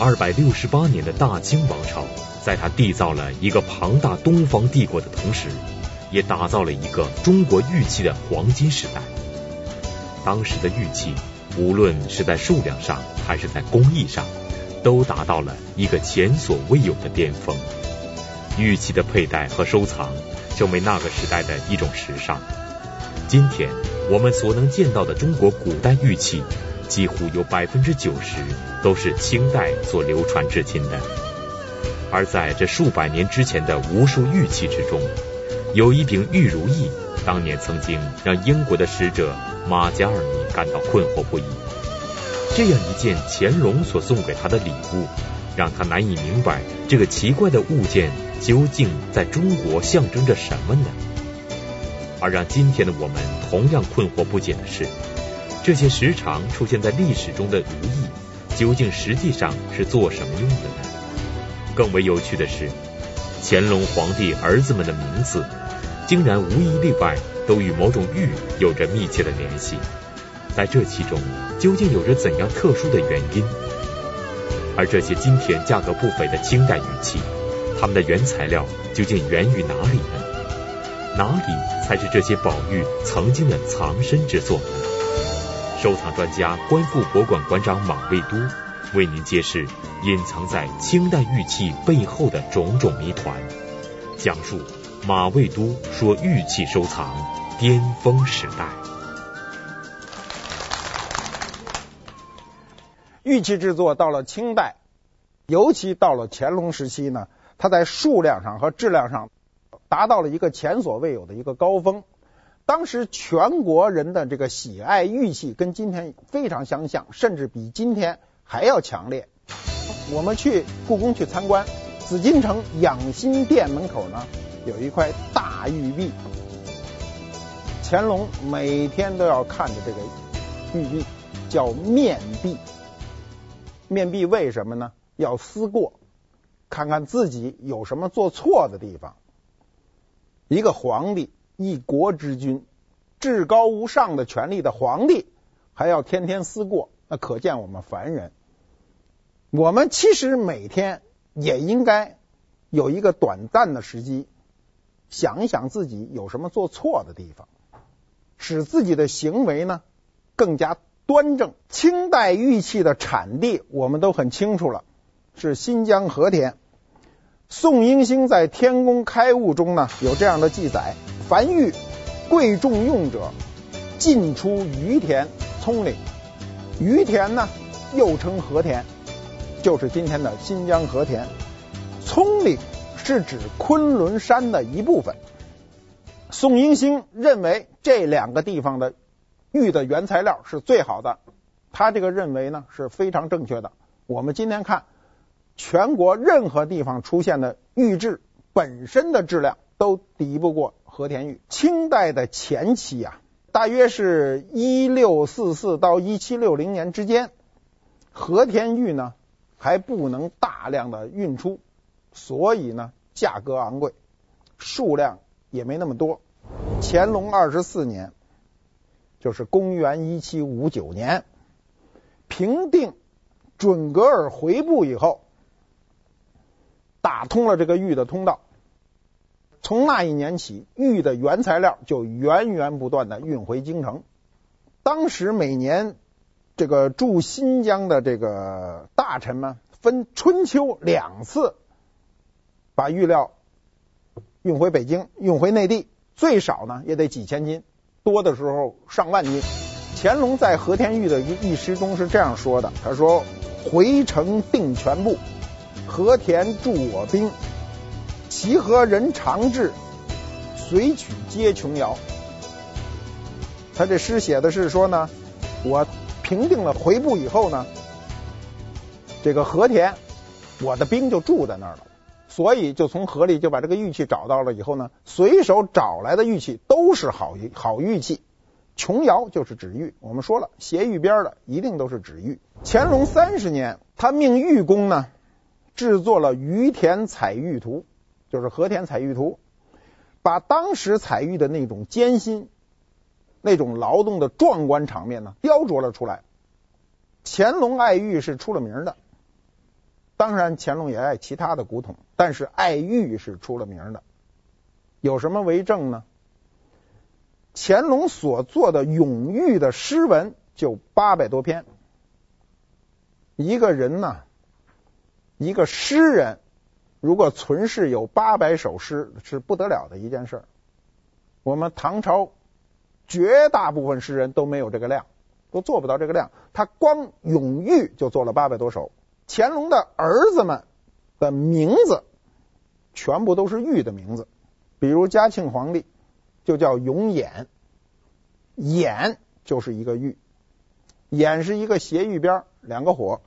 二百六十八年的大清王朝，在他缔造了一个庞大东方帝国的同时，也打造了一个中国玉器的黄金时代。当时的玉器，无论是在数量上还是在工艺上，都达到了一个前所未有的巅峰。玉器的佩戴和收藏，成为那个时代的一种时尚。今天我们所能见到的中国古代玉器，几乎有百分之九十都是清代所流传至今的。而在这数百年之前的无数玉器之中，有一柄玉如意，当年曾经让英国的使者马加尔尼感到困惑不已。这样一件乾隆所送给他的礼物，让他难以明白这个奇怪的物件究竟在中国象征着什么呢？而让今天的我们同样困惑不解的是，这些时常出现在历史中的如意，究竟实际上是做什么用的呢？更为有趣的是，乾隆皇帝儿子们的名字，竟然无一例外都与某种玉有着密切的联系。在这其中，究竟有着怎样特殊的原因？而这些今天价格不菲的清代玉器，它们的原材料究竟源于哪里呢？哪里才是这些宝玉曾经的藏身之所？收藏专家、观复博物馆馆长马未都为您揭示隐藏在清代玉器背后的种种谜团，讲述马未都说玉器收藏巅峰时代。玉器制作到了清代，尤其到了乾隆时期呢，它在数量上和质量上达到了一个前所未有的一个高峰。当时全国人的这个喜爱玉器跟今天非常相像，甚至比今天还要强烈。我们去故宫去参观，紫禁城养心殿门口呢有一块大玉璧，乾隆每天都要看着这个玉璧，叫面璧。面壁为什么呢？要思过，看看自己有什么做错的地方。一个皇帝，一国之君，至高无上的权力的皇帝，还要天天思过，那可见我们凡人。我们其实每天也应该有一个短暂的时机，想一想自己有什么做错的地方，使自己的行为呢更加。端正，清代玉器的产地我们都很清楚了，是新疆和田。宋英星在《天工开物》中呢有这样的记载：凡玉贵重用者，尽出于田葱岭。于田呢又称和田，就是今天的新疆和田。葱岭是指昆仑山的一部分。宋英星认为这两个地方的。玉的原材料是最好的，他这个认为呢是非常正确的。我们今天看全国任何地方出现的玉质本身的质量都抵不过和田玉。清代的前期啊，大约是一六四四到一七六零年之间，和田玉呢还不能大量的运出，所以呢价格昂贵，数量也没那么多。乾隆二十四年。就是公元一七五九年，平定准噶尔回部以后，打通了这个玉的通道。从那一年起，玉的原材料就源源不断的运回京城。当时每年这个驻新疆的这个大臣们分春秋两次把玉料运回北京，运回内地，最少呢也得几千斤。多的时候上万斤。乾隆在和田玉的一一诗中是这样说的：“他说，回城定全部，和田助我兵，其和人长至，随取皆琼瑶。”他这诗写的是说呢，我平定了回部以后呢，这个和田，我的兵就住在那儿了。所以就从河里就把这个玉器找到了以后呢，随手找来的玉器都是好玉好玉器，琼瑶就是指玉。我们说了，斜玉边的一定都是指玉。乾隆三十年，他命玉工呢制作了于田采玉图，就是和田采玉图，把当时采玉的那种艰辛、那种劳动的壮观场面呢雕琢了出来。乾隆爱玉是出了名的。当然乾隆也爱其他的古董，但是爱玉是出了名的。有什么为证呢？乾隆所做的咏玉的诗文就八百多篇。一个人呢，一个诗人，如果存世有八百首诗，是不得了的一件事。我们唐朝绝大部分诗人都没有这个量，都做不到这个量。他光咏玉就做了八百多首。乾隆的儿子们的名字全部都是玉的名字，比如嘉庆皇帝就叫永琰，琰就是一个玉，琰是一个斜玉边，两个火。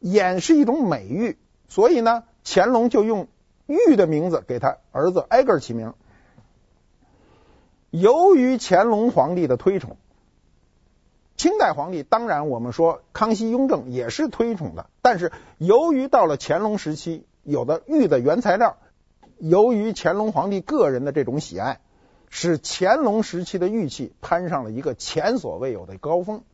琰是一种美玉，所以呢，乾隆就用玉的名字给他儿子挨个起名。由于乾隆皇帝的推崇，清代皇帝当然我们说康熙、雍正也是推崇的，但是由于到了乾隆时期，有的玉的原材料，由于乾隆皇帝个人的这种喜爱，使乾隆时期的玉器攀上了一个前所未有的高峰。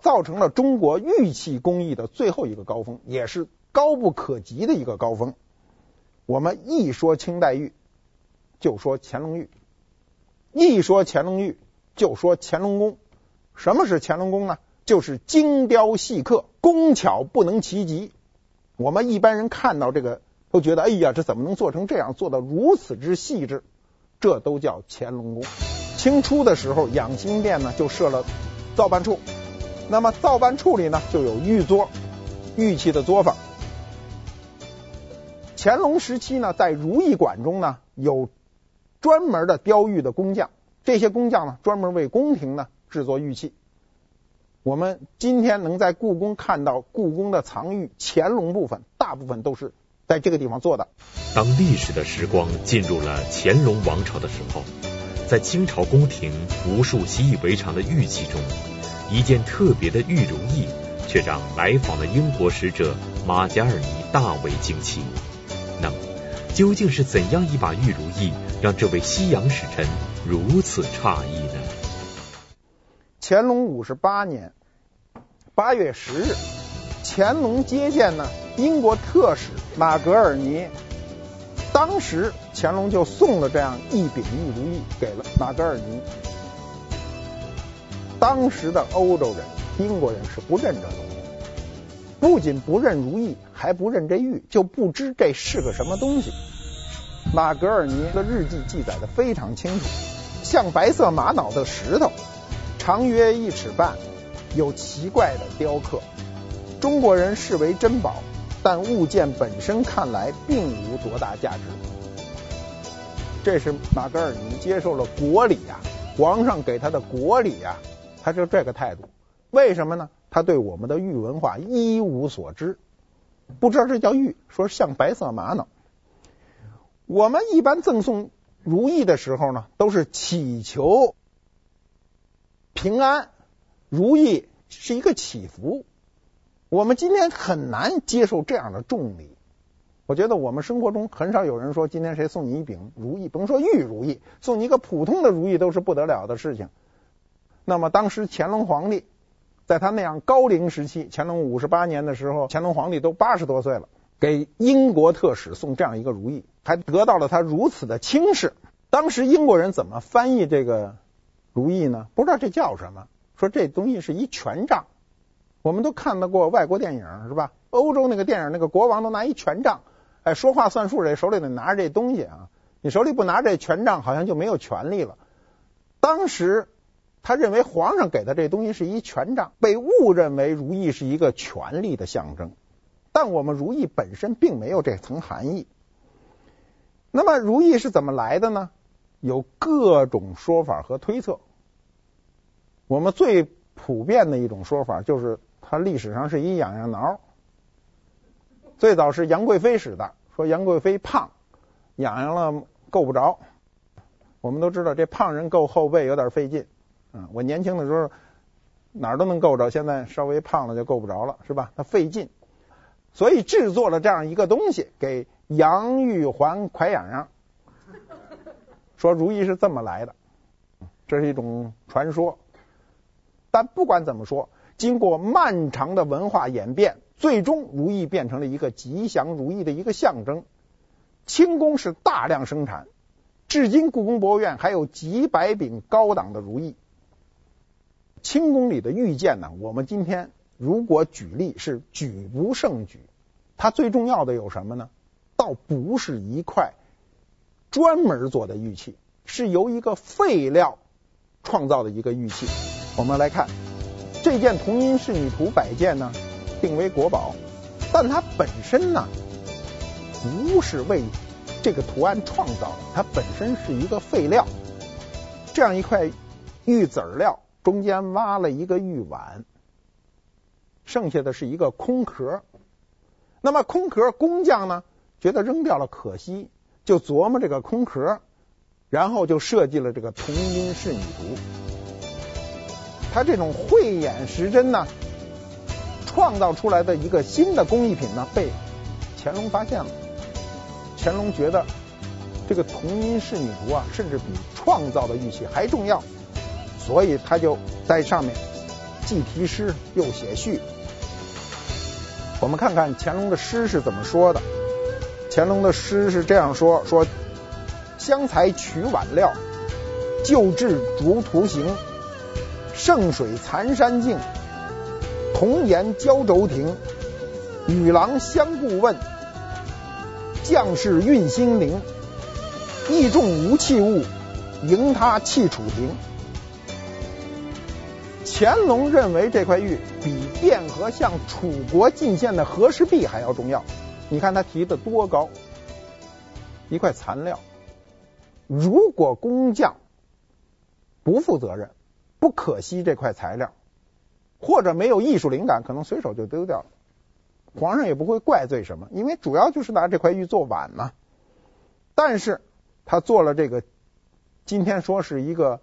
造成了中国玉器工艺的最后一个高峰，也是高不可及的一个高峰。我们一说清代玉，就说乾隆玉；一说乾隆玉，就说乾隆宫。什么是乾隆宫呢？就是精雕细刻，工巧不能齐及。我们一般人看到这个，都觉得哎呀，这怎么能做成这样，做到如此之细致？这都叫乾隆宫。清初的时候，养心殿呢就设了造办处。那么造办处里呢，就有御作，玉器的作坊。乾隆时期呢，在如意馆中呢，有专门的雕玉的工匠，这些工匠呢，专门为宫廷呢制作玉器。我们今天能在故宫看到故宫的藏玉乾隆部分，大部分都是在这个地方做的。当历史的时光进入了乾隆王朝的时候，在清朝宫廷无数习以为常的玉器中，一件特别的玉如意，却让来访的英国使者马加尔尼大为惊奇。那么，究竟是怎样一把玉如意，让这位西洋使臣如此诧异呢？乾隆五十八年八月十日，乾隆接见呢英国特使马格尔尼，当时乾隆就送了这样一柄玉如意给了马格尔尼。当时的欧洲人、英国人是不认这东西，不仅不认如意，还不认这玉，就不知这是个什么东西。马格尔尼的日记记载的非常清楚，像白色玛瑙的石头，长约一尺半，有奇怪的雕刻，中国人视为珍宝，但物件本身看来并无多大价值。这是马格尔尼接受了国礼呀、啊，皇上给他的国礼呀、啊。他就这个态度，为什么呢？他对我们的玉文化一无所知，不知道这叫玉，说像白色玛瑙。我们一般赠送如意的时候呢，都是祈求平安，如意是一个祈福。我们今天很难接受这样的重礼。我觉得我们生活中很少有人说，今天谁送你一柄如意，甭说玉如意，送你一个普通的如意都是不得了的事情。那么当时乾隆皇帝在他那样高龄时期，乾隆五十八年的时候，乾隆皇帝都八十多岁了，给英国特使送这样一个如意，还得到了他如此的轻视。当时英国人怎么翻译这个如意呢？不知道这叫什么，说这东西是一权杖。我们都看到过外国电影是吧？欧洲那个电影，那个国王都拿一权杖，哎，说话算数，这手里得拿着这东西啊。你手里不拿这权杖，好像就没有权力了。当时。他认为皇上给的这东西是一权杖，被误认为如意是一个权力的象征。但我们如意本身并没有这层含义。那么如意是怎么来的呢？有各种说法和推测。我们最普遍的一种说法就是，它历史上是一痒痒挠。最早是杨贵妃使的，说杨贵妃胖，痒痒了够不着。我们都知道，这胖人够后背有点费劲。嗯，我年轻的时候哪儿都能够着，现在稍微胖了就够不着了，是吧？它费劲，所以制作了这样一个东西，给杨玉环快痒痒，说如意是这么来的，这是一种传说。但不管怎么说，经过漫长的文化演变，最终如意变成了一个吉祥如意的一个象征。清宫是大量生产，至今故宫博物院还有几百柄高档的如意。清宫里的玉件呢，我们今天如果举例是举不胜举。它最重要的有什么呢？倒不是一块专门做的玉器，是由一个废料创造的一个玉器。我们来看这件铜阴仕女图摆件呢，定为国宝，但它本身呢，不是为这个图案创造的，它本身是一个废料。这样一块玉籽料，中间挖了一个玉碗，剩下的是一个空壳。那么空壳工匠呢，觉得扔掉了可惜，就琢磨这个空壳，然后就设计了这个铜音仕女图。他这种慧眼识真呢，创造出来的一个新的工艺品呢，被乾隆发现了。乾隆觉得这个铜音仕女图啊，甚至比创造的玉器还重要，所以他就在上面既题诗又写序。我们看看乾隆的诗是怎么说的。乾隆的诗是这样说：说香材取碗料，旧制竹图形，圣水残山径，童颜交轴亭，女郎相顾问。将士运心灵。意重无器物，迎他弃楚庭。乾隆认为这块玉比汴河向楚国进献的和氏璧还要重要。你看他提的多高，一块残料。如果工匠不负责任，不可惜这块材料，或者没有艺术灵感，可能随手就丢掉了。皇上也不会怪罪什么，因为主要就是拿这块玉做碗嘛。但是他做了这个，今天说是一个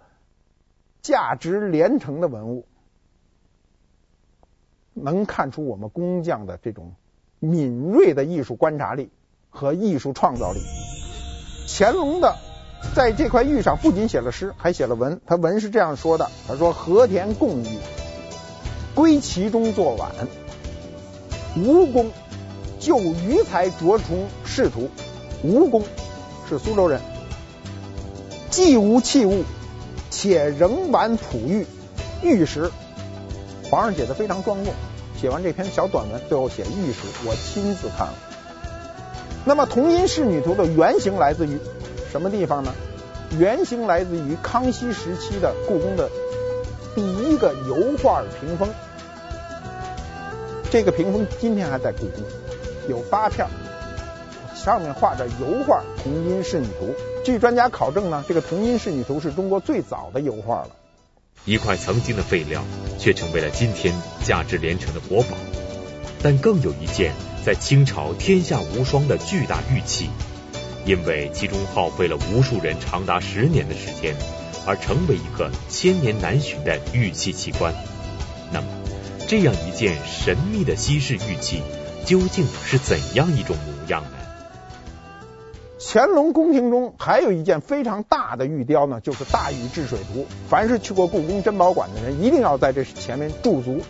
价值连城的文物，能看出我们工匠的这种敏锐的艺术观察力和艺术创造力。乾隆的在这块玉上不仅写了诗，还写了文。他文是这样说的：他说和田贡玉，归其中作碗。吴公就鱼材琢成仕途，吴公是苏州人，既无器物，且仍玩璞玉，玉石。皇上写的非常庄重，写完这篇小短文，最后写玉石，我亲自看了。那么铜音仕女图的原型来自于什么地方呢？原型来自于康熙时期的故宫的第一个油画屏风。这个屏风今天还在故宫，有八片，上面画着油画《铜音仕女图》。据专家考证呢，这个《铜阴仕女图》是中国最早的油画了。一块曾经的废料，却成为了今天价值连城的国宝。但更有一件在清朝天下无双的巨大玉器，因为其中耗费了无数人长达十年的时间，而成为一个千年难寻的玉器奇观。那么。这样一件神秘的稀世玉器，究竟是怎样一种模样呢？乾隆宫廷中还有一件非常大的玉雕呢，就是《大禹治水图》。凡是去过故宫珍宝馆的人，一定要在这前面驻足，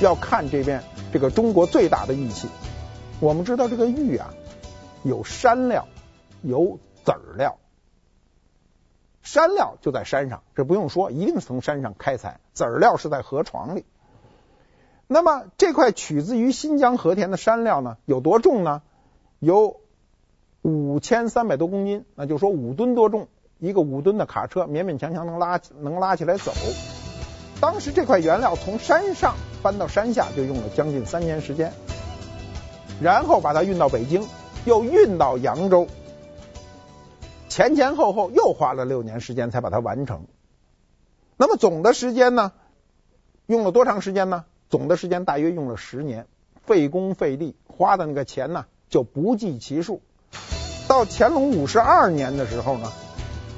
要看这边这个中国最大的玉器。我们知道这个玉啊，有山料，有籽料。山料就在山上，这不用说，一定是从山上开采；籽料是在河床里。那么这块取自于新疆和田的山料呢，有多重呢？有五千三百多公斤，那就说五吨多重，一个五吨的卡车勉勉强强能拉能拉起来走。当时这块原料从山上搬到山下就用了将近三年时间，然后把它运到北京，又运到扬州，前前后后又花了六年时间才把它完成。那么总的时间呢，用了多长时间呢？总的时间大约用了十年，费工费力，花的那个钱呢就不计其数。到乾隆五十二年的时候呢，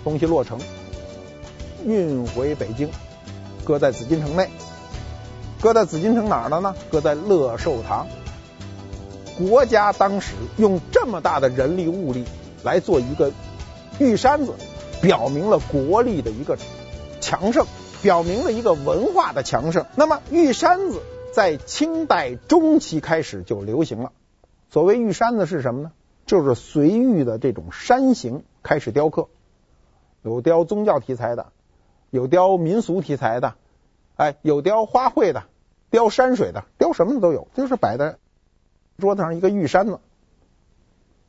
东西落成，运回北京，搁在紫禁城内。搁在紫禁城哪儿了呢？搁在乐寿堂。国家当时用这么大的人力物力来做一个玉山子，表明了国力的一个强盛。表明了一个文化的强盛。那么玉山子在清代中期开始就流行了。所谓玉山子是什么呢？就是随玉的这种山形开始雕刻，有雕宗教题材的，有雕民俗题材的，哎，有雕花卉的，雕山水的，雕什么的都有，就是摆在桌子上一个玉山子。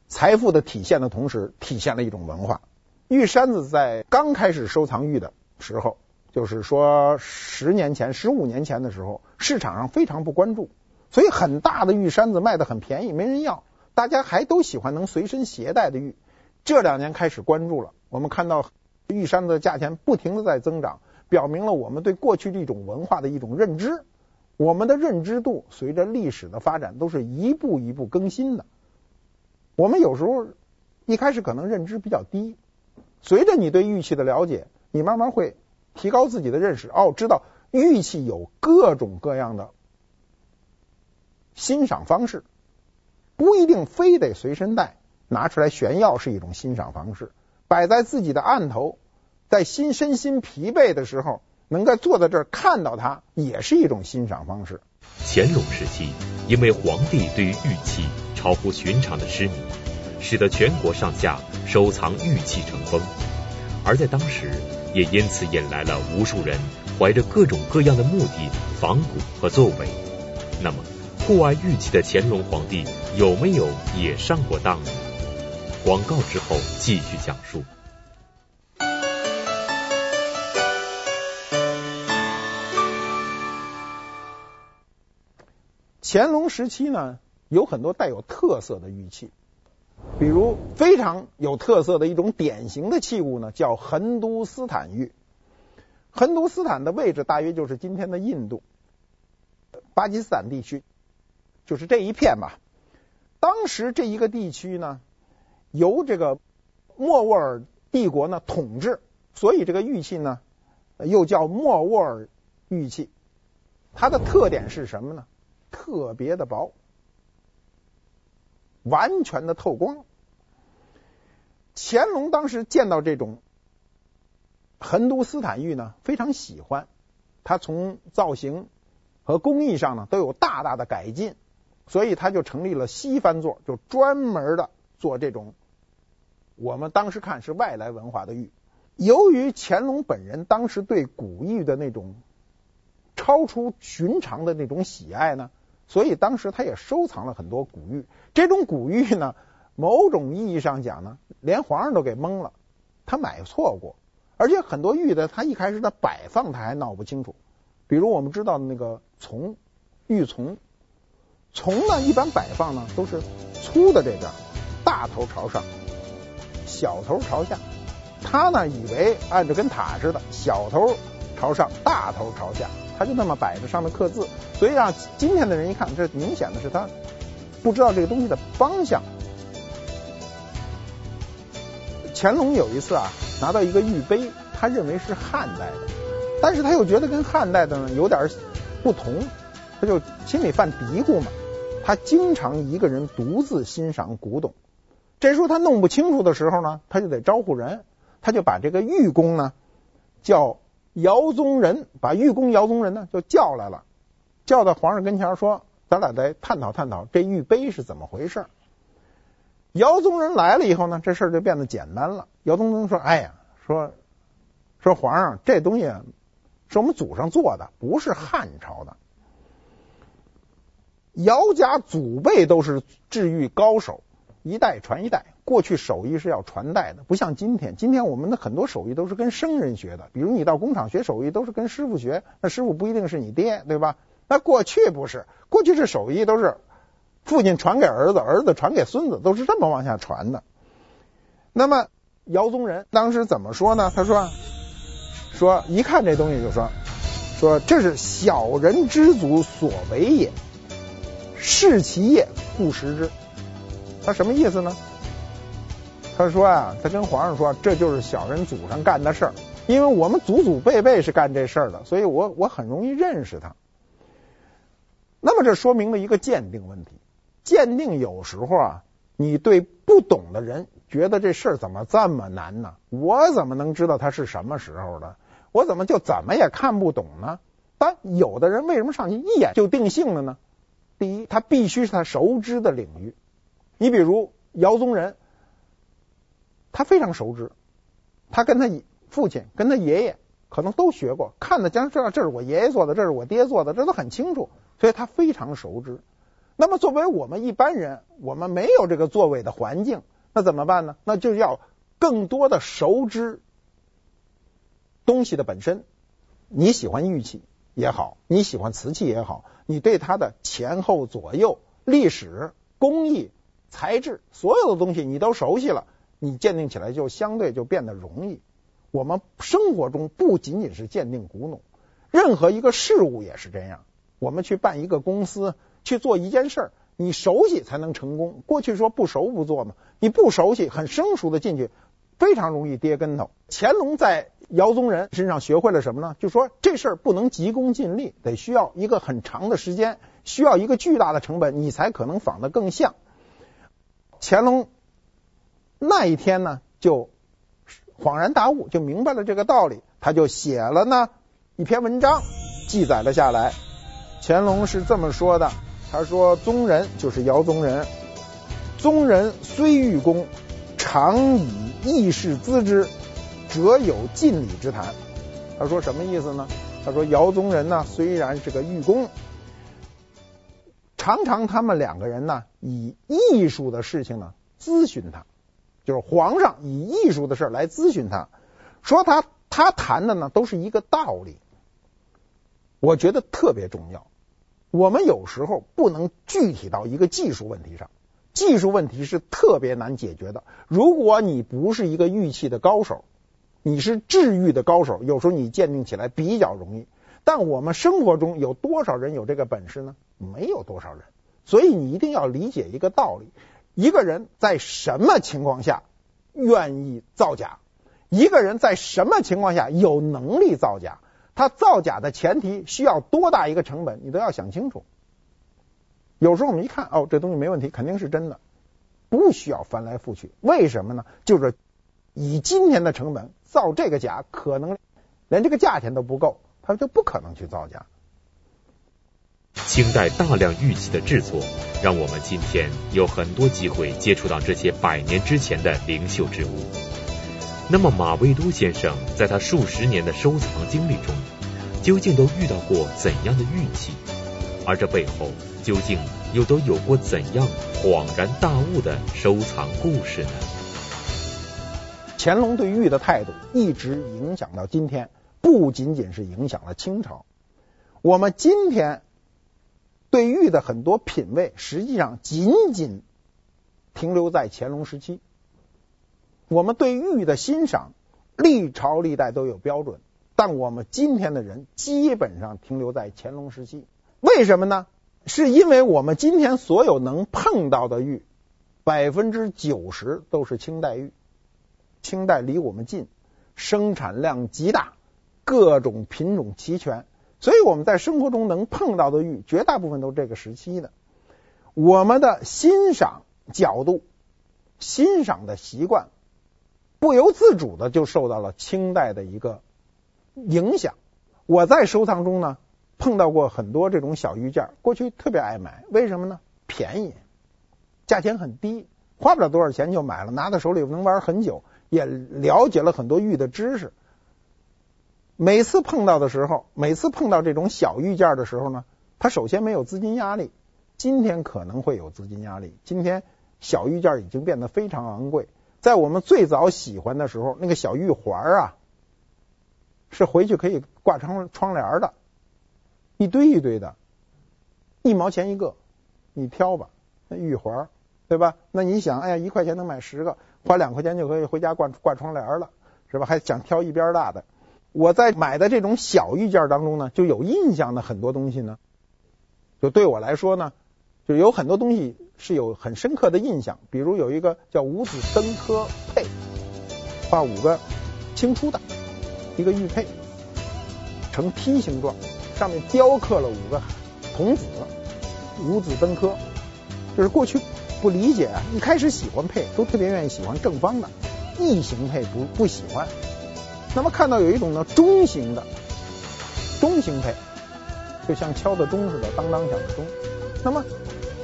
财富的体现的同时，体现了一种文化。玉山子在刚开始收藏玉的时候，就是说十年前、十五年前的时候，市场上非常不关注，所以很大的玉山子卖的很便宜，没人要。大家还都喜欢能随身携带的玉。这两年开始关注了，我们看到玉山的价钱不停的在增长，表明了我们对过去的一种文化的一种认知。我们的认知度随着历史的发展都是一步一步更新的。我们有时候一开始可能认知比较低，随着你对玉器的了解，你慢慢会提高自己的认识。哦，知道玉器有各种各样的欣赏方式，不一定非得随身带，拿出来炫耀是一种欣赏方式。摆在自己的案头，在心身心疲惫的时候，能够坐在这儿看到它，也是一种欣赏方式。乾隆时期，因为皇帝对于玉器超乎寻常的痴迷，使得全国上下收藏玉器成风，而在当时，也因此引来了无数人怀着各种各样的目的访古和作伪。那么，酷爱玉器的乾隆皇帝有没有也上过当呢？广告之后继续讲述。乾隆时期呢，有很多带有特色的玉器，比如非常有特色的一种典型的器物呢，叫横都斯坦玉。横都斯坦的位置大约就是今天的印度、巴基斯坦地区，就是这一片吧。当时这一个地区呢，由这个莫卧儿帝国呢统治，所以这个玉器呢又叫莫卧儿玉器。它的特点是什么呢？特别的薄，完全的透光。乾隆当时见到这种横都斯坦玉呢，非常喜欢。他从造型和工艺上呢都有大大的改进，所以他就成立了西番座，就专门的做这种我们当时看是外来文化的玉。由于乾隆本人当时对古玉的那种超出寻常的那种喜爱呢。所以当时他也收藏了很多古玉，这种古玉呢，某种意义上讲呢，连皇上都给蒙了，他买错过，而且很多玉的他一开始的摆放他还闹不清楚，比如我们知道的那个琮，玉琮，琮呢一般摆放呢都是粗的这边，大头朝上，小头朝下，他呢以为按着跟塔似的，小头朝上，大头朝下。他就那么摆着，上面刻字，所以让今天的人一看，这明显的是他不知道这个东西的方向。乾隆有一次啊，拿到一个玉杯，他认为是汉代的，但是他又觉得跟汉代的呢有点不同，他就心里犯嘀咕嘛。他经常一个人独自欣赏古董，这时候他弄不清楚的时候呢，他就得招呼人，他就把这个玉工呢叫。姚宗仁把玉工姚宗仁呢就叫来了，叫到皇上跟前说：“咱俩再探讨探讨这玉杯是怎么回事。”姚宗仁来了以后呢，这事儿就变得简单了。姚宗仁说：“哎呀，说说皇上，这东西是我们祖上做的，不是汉朝的。姚家祖辈都是治愈高手，一代传一代。”过去手艺是要传代的，不像今天。今天我们的很多手艺都是跟生人学的，比如你到工厂学手艺都是跟师傅学，那师傅不一定是你爹，对吧？那过去不是，过去这手艺都是父亲传给儿子，儿子传给孙子，都是这么往下传的。那么姚宗仁当时怎么说呢？他说：“说一看这东西就说，说这是小人之祖所为也，视其业，故食之。”他什么意思呢？他说啊，他跟皇上说，这就是小人祖上干的事儿，因为我们祖祖辈辈是干这事儿的，所以我我很容易认识他。那么这说明了一个鉴定问题，鉴定有时候啊，你对不懂的人觉得这事儿怎么这么难呢？我怎么能知道他是什么时候的？我怎么就怎么也看不懂呢？但有的人为什么上去一眼就定性了呢？第一，他必须是他熟知的领域。你比如姚宗仁，他非常熟知，他跟他父亲、跟他爷爷可能都学过，看的将知道这是我爷爷做的，这是我爹做的，这都很清楚，所以他非常熟知。那么作为我们一般人，我们没有这个作为的环境，那怎么办呢？那就要更多的熟知东西的本身。你喜欢玉器也好，你喜欢瓷器也好，你对它的前后左右、历史、工艺、材质，所有的东西你都熟悉了，你鉴定起来就相对就变得容易。我们生活中不仅仅是鉴定古董，任何一个事物也是这样。我们去办一个公司。去做一件事儿，你熟悉才能成功。过去说不熟不做嘛，你不熟悉，很生疏的进去，非常容易跌跟头。乾隆在姚宗仁身上学会了什么呢？就说这事儿不能急功近利，得需要一个很长的时间，需要一个巨大的成本，你才可能仿得更像。乾隆那一天呢，就恍然大悟，就明白了这个道理，他就写了呢一篇文章，记载了下来。乾隆是这么说的。他说：“宗仁就是姚宗仁，宗仁虽欲功，常以议事咨之，辄有近理之谈。”他说什么意思呢？他说姚宗仁呢，虽然是个御工，常常他们两个人呢以艺术的事情呢咨询他，就是皇上以艺术的事来咨询他，说他他谈的呢都是一个道理，我觉得特别重要。我们有时候不能具体到一个技术问题上，技术问题是特别难解决的。如果你不是一个玉器的高手，你是治玉的高手，有时候你鉴定起来比较容易。但我们生活中有多少人有这个本事呢？没有多少人。所以你一定要理解一个道理：一个人在什么情况下愿意造假？一个人在什么情况下有能力造假？他造假的前提需要多大一个成本，你都要想清楚。有时候我们一看，哦，这东西没问题，肯定是真的，不需要翻来覆去。为什么呢？就是以今天的成本造这个假，可能连这个价钱都不够，他就不可能去造假。清代大量玉器的制作，让我们今天有很多机会接触到这些百年之前的灵秀之物。那么马未都先生在他数十年的收藏经历中，究竟都遇到过怎样的玉器？而这背后究竟又都有过怎样恍然大悟的收藏故事呢？乾隆对玉的态度一直影响到今天，不仅仅是影响了清朝，我们今天对玉的很多品味，实际上仅仅停留在乾隆时期。我们对玉的欣赏，历朝历代都有标准，但我们今天的人基本上停留在乾隆时期。为什么呢？是因为我们今天所有能碰到的玉，百分之九十都是清代玉。清代离我们近，生产量极大，各种品种齐全，所以我们在生活中能碰到的玉，绝大部分都是这个时期的。我们的欣赏角度、欣赏的习惯。不由自主的就受到了清代的一个影响。我在收藏中呢碰到过很多这种小玉件，过去特别爱买，为什么呢？便宜，价钱很低，花不了多少钱就买了，拿在手里能玩很久，也了解了很多玉的知识。每次碰到的时候，每次碰到这种小玉件的时候呢，它首先没有资金压力。今天可能会有资金压力，今天小玉件已经变得非常昂贵。在我们最早喜欢的时候，那个小玉环啊，是回去可以挂窗窗帘的，一堆一堆的，一毛钱一个，你挑吧。那玉环，对吧？那你想，哎呀，一块钱能买十个，花两块钱就可以回家挂挂窗帘了，是吧？还想挑一边大的。我在买的这种小玉件当中呢，就有印象的很多东西呢，就对我来说呢。就有很多东西是有很深刻的印象，比如有一个叫五子登科佩，画五个青出的一个玉佩，呈梯形状，上面雕刻了五个童子，五子登科。就是过去不理解啊，一开始喜欢佩都特别愿意喜欢正方的，异形佩不不喜欢。那么看到有一种呢中型的中型佩，就像敲的钟似的，当当响的钟。那么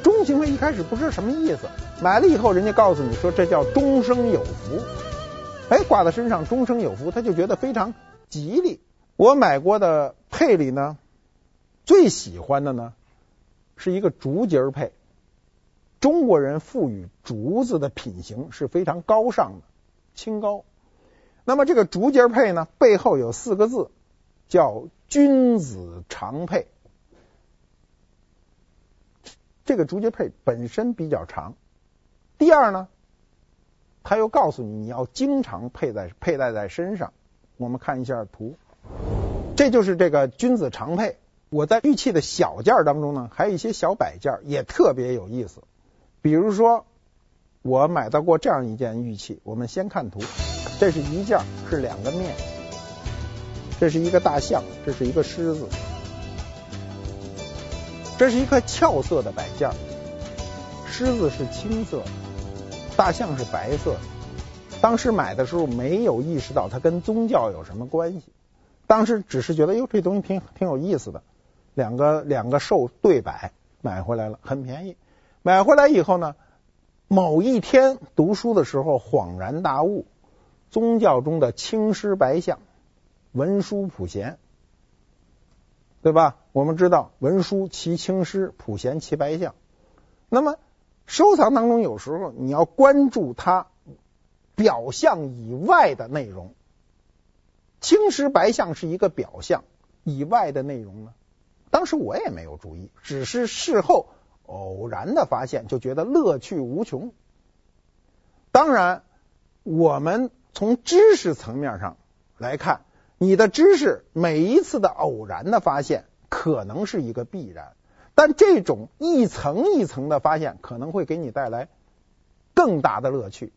钟情费一开始不知道什么意思，买了以后人家告诉你说这叫终生有福，哎，挂在身上终生有福，他就觉得非常吉利。我买过的佩里呢，最喜欢的呢是一个竹节佩。中国人赋予竹子的品行是非常高尚的，清高。那么这个竹节佩呢，背后有四个字，叫君子长佩。这个竹节佩本身比较长。第二呢，他又告诉你你要经常佩戴佩戴在身上。我们看一下图，这就是这个君子长佩。我在玉器的小件当中呢，还有一些小摆件也特别有意思。比如说，我买到过这样一件玉器。我们先看图，这是一件，是两个面，这是一个大象，这是一个狮子。这是一块俏色的摆件，狮子是青色，大象是白色。当时买的时候没有意识到它跟宗教有什么关系，当时只是觉得哟，这东西挺挺有意思的，两个两个兽对摆买回来了，很便宜。买回来以后呢，某一天读书的时候恍然大悟，宗教中的青狮白象，文殊普贤。对吧？我们知道文殊骑青狮，普贤骑白象。那么收藏当中有时候你要关注它表象以外的内容。青石白象是一个表象，以外的内容呢？当时我也没有注意，只是事后偶然的发现，就觉得乐趣无穷。当然，我们从知识层面上来看。你的知识每一次的偶然的发现可能是一个必然，但这种一层一层的发现可能会给你带来更大的乐趣。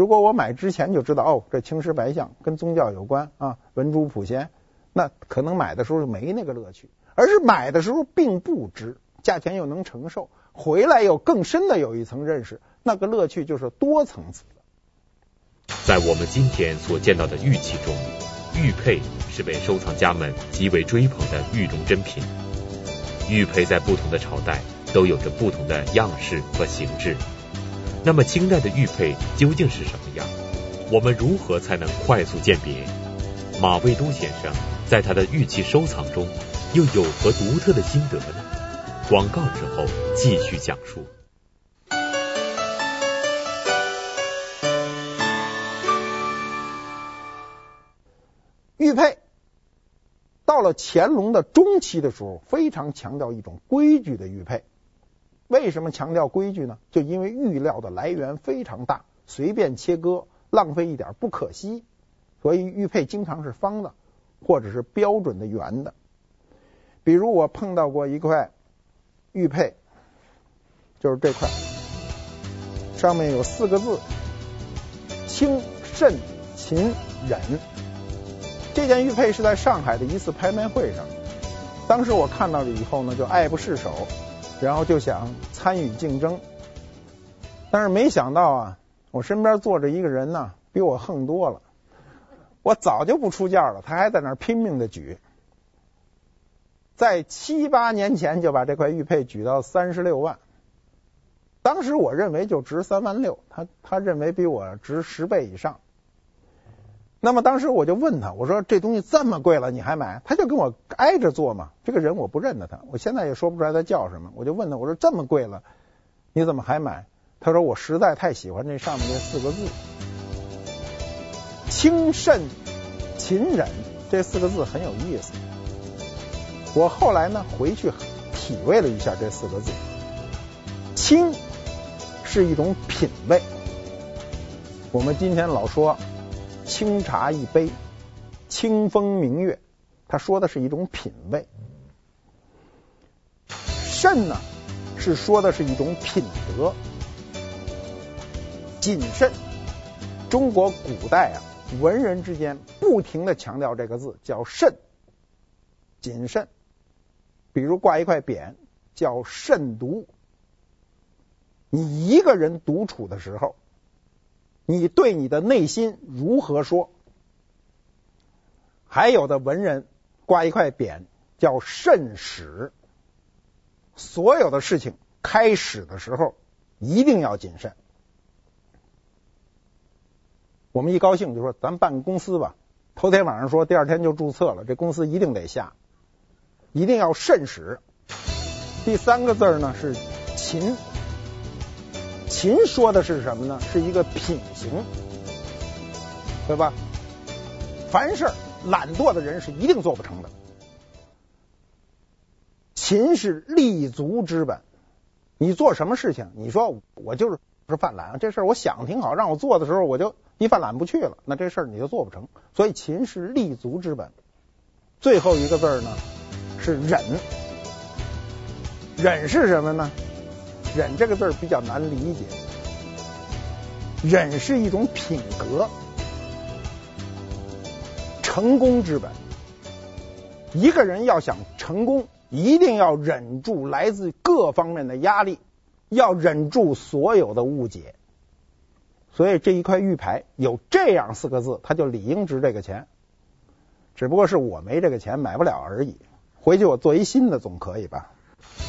如果我买之前就知道哦，这青狮白象跟宗教有关啊，文殊普贤，那可能买的时候没那个乐趣。而是买的时候并不知，价钱又能承受，回来又更深的有一层认识，那个乐趣就是多层次的。在我们今天所见到的玉器中。玉佩是被收藏家们极为追捧的玉中珍品。玉佩在不同的朝代都有着不同的样式和形制。那么清代的玉佩究竟是什么样？我们如何才能快速鉴别？马未都先生在他的玉器收藏中又有何独特的心得呢？广告之后继续讲述。玉佩到了乾隆的中期的时候，非常强调一种规矩的玉佩。为什么强调规矩呢？就因为玉料的来源非常大，随便切割浪费一点不可惜，所以玉佩经常是方的，或者是标准的圆的。比如我碰到过一块玉佩，就是这块，上面有四个字：清慎勤忍。这件玉佩是在上海的一次拍卖会上，当时我看到了以后呢，就爱不释手，然后就想参与竞争，但是没想到啊，我身边坐着一个人呢，比我横多了，我早就不出价了，他还在那儿拼命的举，在七八年前就把这块玉佩举到三十六万，当时我认为就值三万六，他他认为比我值十倍以上。那么当时我就问他，我说这东西这么贵了，你还买？他就跟我挨着坐嘛。这个人我不认得他，我现在也说不出来他叫什么。我就问他，我说这么贵了，你怎么还买？他说我实在太喜欢这上面这四个字“清慎勤忍”这四个字很有意思。我后来呢回去体味了一下这四个字，“清”是一种品味。我们今天老说。清茶一杯，清风明月，他说的是一种品味。慎呢，是说的是一种品德。谨慎，中国古代啊，文人之间不停的强调这个字，叫慎，谨慎。比如挂一块匾，叫慎独。你一个人独处的时候。你对你的内心如何说？还有的文人挂一块匾叫慎始。所有的事情开始的时候一定要谨慎。我们一高兴就说咱办公司吧，头天晚上说第二天就注册了，这公司一定得下，一定要慎始。第三个字呢是勤，勤说的是什么呢？是一个品行，对吧？凡事懒惰的人是一定做不成的。勤是立足之本。你做什么事情，你说我就是是犯懒，这事儿我想挺好，让我做的时候我就一犯懒不去了，那这事儿你就做不成。所以勤是立足之本。最后一个字呢是忍，忍是什么呢？忍这个字比较难理解。忍是一种品格，成功之本。一个人要想成功。一定要忍住来自各方面的压力，要忍住所有的误解。所以这一块玉牌有这样四个字，它就理应值这个钱。只不过是我没这个钱买不了而已。回去我做一新的总可以吧？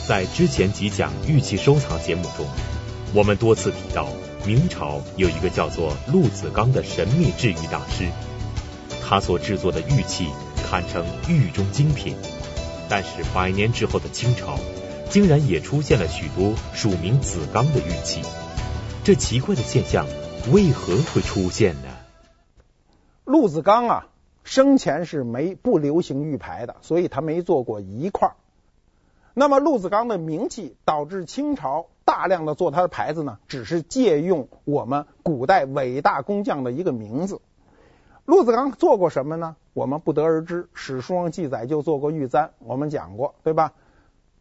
在之前几讲玉器收藏节目中，我们多次提到明朝有一个叫做陆子刚的神秘制玉大师，他所制作的玉器堪称玉中精品。但是百年之后的清朝，竟然也出现了许多署名子刚的玉器，这奇怪的现象为何会出现呢？陆子刚啊，生前是没不流行玉牌的，所以他没做过一块。那么陆子刚的名气导致清朝大量的做他的牌子呢，只是借用我们古代伟大工匠的一个名字。陆子刚做过什么呢？我们不得而知。史书上记载就做过玉簪，我们讲过，对吧？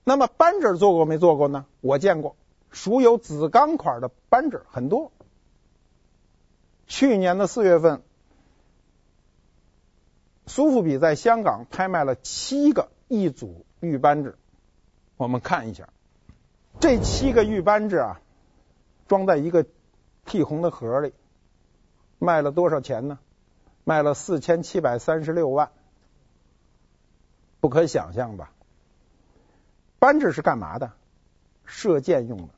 那么扳指做过没做过呢？我见过，属有子钢款的扳指很多。去年的四月份，苏富比在香港拍卖了七个一组玉扳指，我们看一下，这七个玉扳指啊，装在一个剔红的盒里，卖了多少钱呢？卖了四千七百三十六万，不可想象吧？扳指是干嘛的？射箭用的。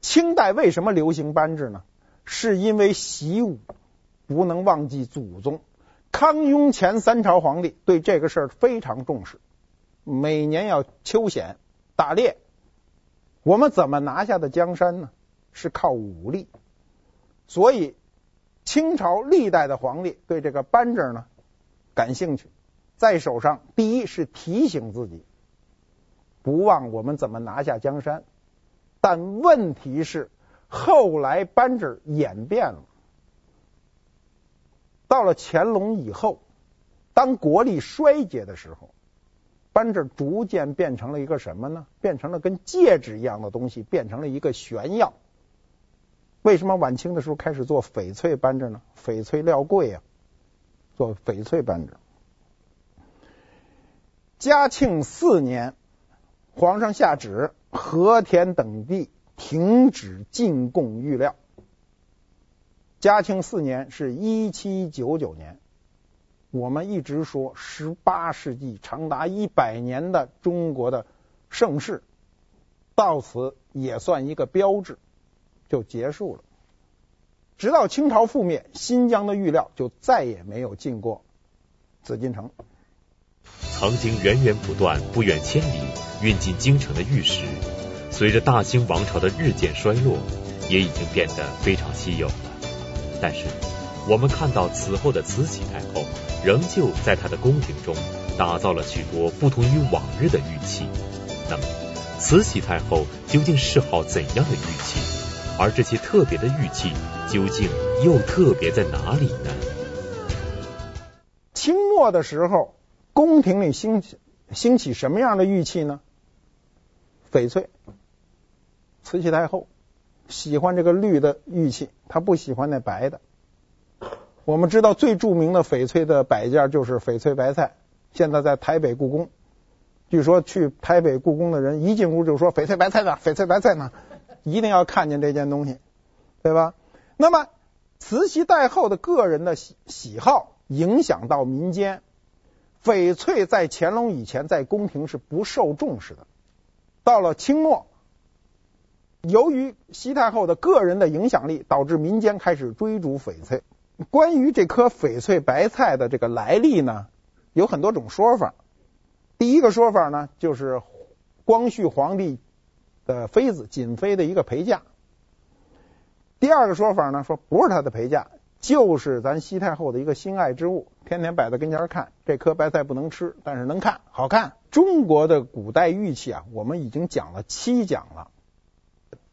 清代为什么流行扳指呢？是因为习武，不能忘记祖宗。康雍乾三朝皇帝对这个事儿非常重视，每年要秋显打猎。我们怎么拿下的江山呢？是靠武力，所以。清朝历代的皇帝对这个扳指呢感兴趣，在手上第一是提醒自己，不忘我们怎么拿下江山。但问题是，后来扳指演变了，到了乾隆以后，当国力衰竭的时候，扳指逐渐变成了一个什么呢？变成了跟戒指一样的东西，变成了一个炫耀。为什么晚清的时候开始做翡翠扳指呢？翡翠料贵啊，做翡翠扳指。嘉庆四年，皇上下旨，和田等地停止进贡玉料。嘉庆四年是一七九九年，我们一直说十八世纪长达一百年的中国的盛世，到此也算一个标志。就结束了。直到清朝覆灭，新疆的玉料就再也没有进过紫禁城。曾经源源不断、不远千里运进京城的玉石，随着大清王朝的日渐衰落，也已经变得非常稀有了。但是，我们看到此后的慈禧太后，仍旧在她的宫廷中打造了许多不同于往日的玉器。那么，慈禧太后究竟嗜好怎样的玉器？而这些特别的玉器究竟又特别在哪里呢？清末的时候，宫廷里兴起兴起什么样的玉器呢？翡翠。慈禧太后喜欢这个绿的玉器，她不喜欢那白的。我们知道最著名的翡翠的摆件就是翡翠白菜，现在在台北故宫。据说去台北故宫的人一进屋就说：“翡翠白菜呢？翡翠白菜呢？”一定要看见这件东西，对吧？那么慈禧太后的个人的喜喜好影响到民间，翡翠在乾隆以前在宫廷是不受重视的，到了清末，由于西太后的个人的影响力，导致民间开始追逐翡翠。关于这颗翡翠白菜的这个来历呢，有很多种说法。第一个说法呢，就是光绪皇帝的妃子瑾妃的一个陪嫁。第二个说法呢，说不是他的陪嫁，就是咱西太后的一个心爱之物，天天摆在跟前看。这颗白菜不能吃，但是能看，好看。中国的古代玉器啊，我们已经讲了七讲了，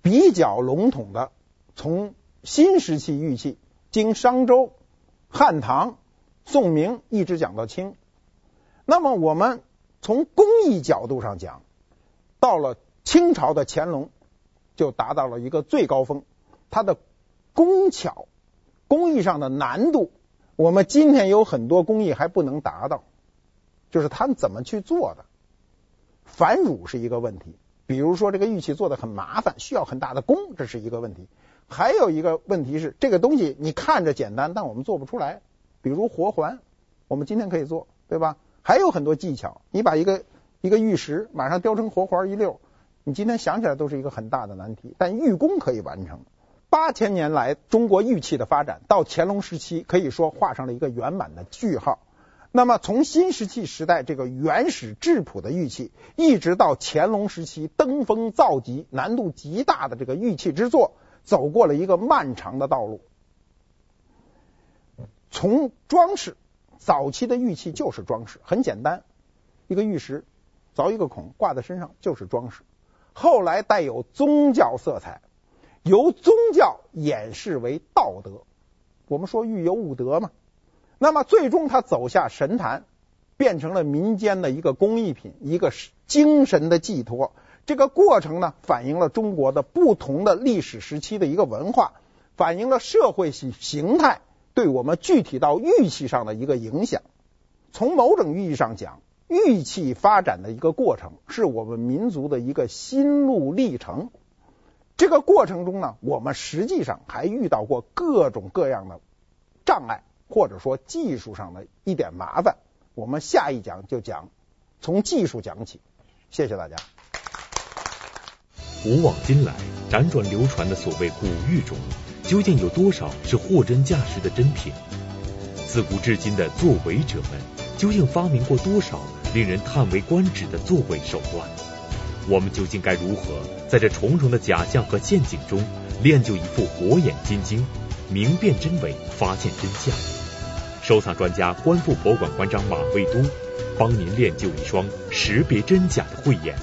比较笼统的，从新石器玉器。经商周、汉唐、宋明一直讲到清，那么我们从工艺角度上讲，到了清朝的乾隆，就达到了一个最高峰。它的工巧、工艺上的难度，我们今天有很多工艺还不能达到，就是他们怎么去做的。繁縟是一个问题，比如说这个玉器做的很麻烦，需要很大的工，这是一个问题。还有一个问题是，这个东西你看着简单，但我们做不出来。比如活环，我们今天可以做，对吧？还有很多技巧，你把一个一个玉石马上雕成活环一溜，你今天想起来都是一个很大的难题。但玉工可以完成。八千年来，中国玉器的发展到乾隆时期，可以说画上了一个圆满的句号。那么，从新石器时代这个原始质朴的玉器，一直到乾隆时期登峰造极、难度极大的这个玉器之作。走过了一个漫长的道路，从装饰，早期的玉器就是装饰，很简单，一个玉石凿一个孔挂在身上就是装饰。后来带有宗教色彩，由宗教演示为道德。我们说玉有五德嘛，那么最终它走下神坛，变成了民间的一个工艺品，一个精神的寄托。这个过程呢，反映了中国的不同的历史时期的一个文化，反映了社会形形态对我们具体到玉器上的一个影响。从某种意义上讲，玉器发展的一个过程，是我们民族的一个心路历程。这个过程中呢，我们实际上还遇到过各种各样的障碍，或者说技术上的一点麻烦。我们下一讲就讲从技术讲起。谢谢大家。古往今来，辗转流传的所谓古玉中，究竟有多少是货真价实的真品？自古至今的作伪者们，究竟发明过多少令人叹为观止的作伪手段？我们究竟该如何在这重重的假象和陷阱中，练就一副火眼金睛，明辨真伪，发现真相？收藏专家、观复博物馆馆长马未都，帮您练就一双识别真假的慧眼。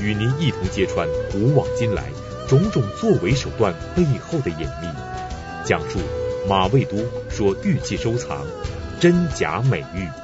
与您一同揭穿古往今来种种作为手段背后的隐秘，讲述马未都说玉器收藏真假美玉。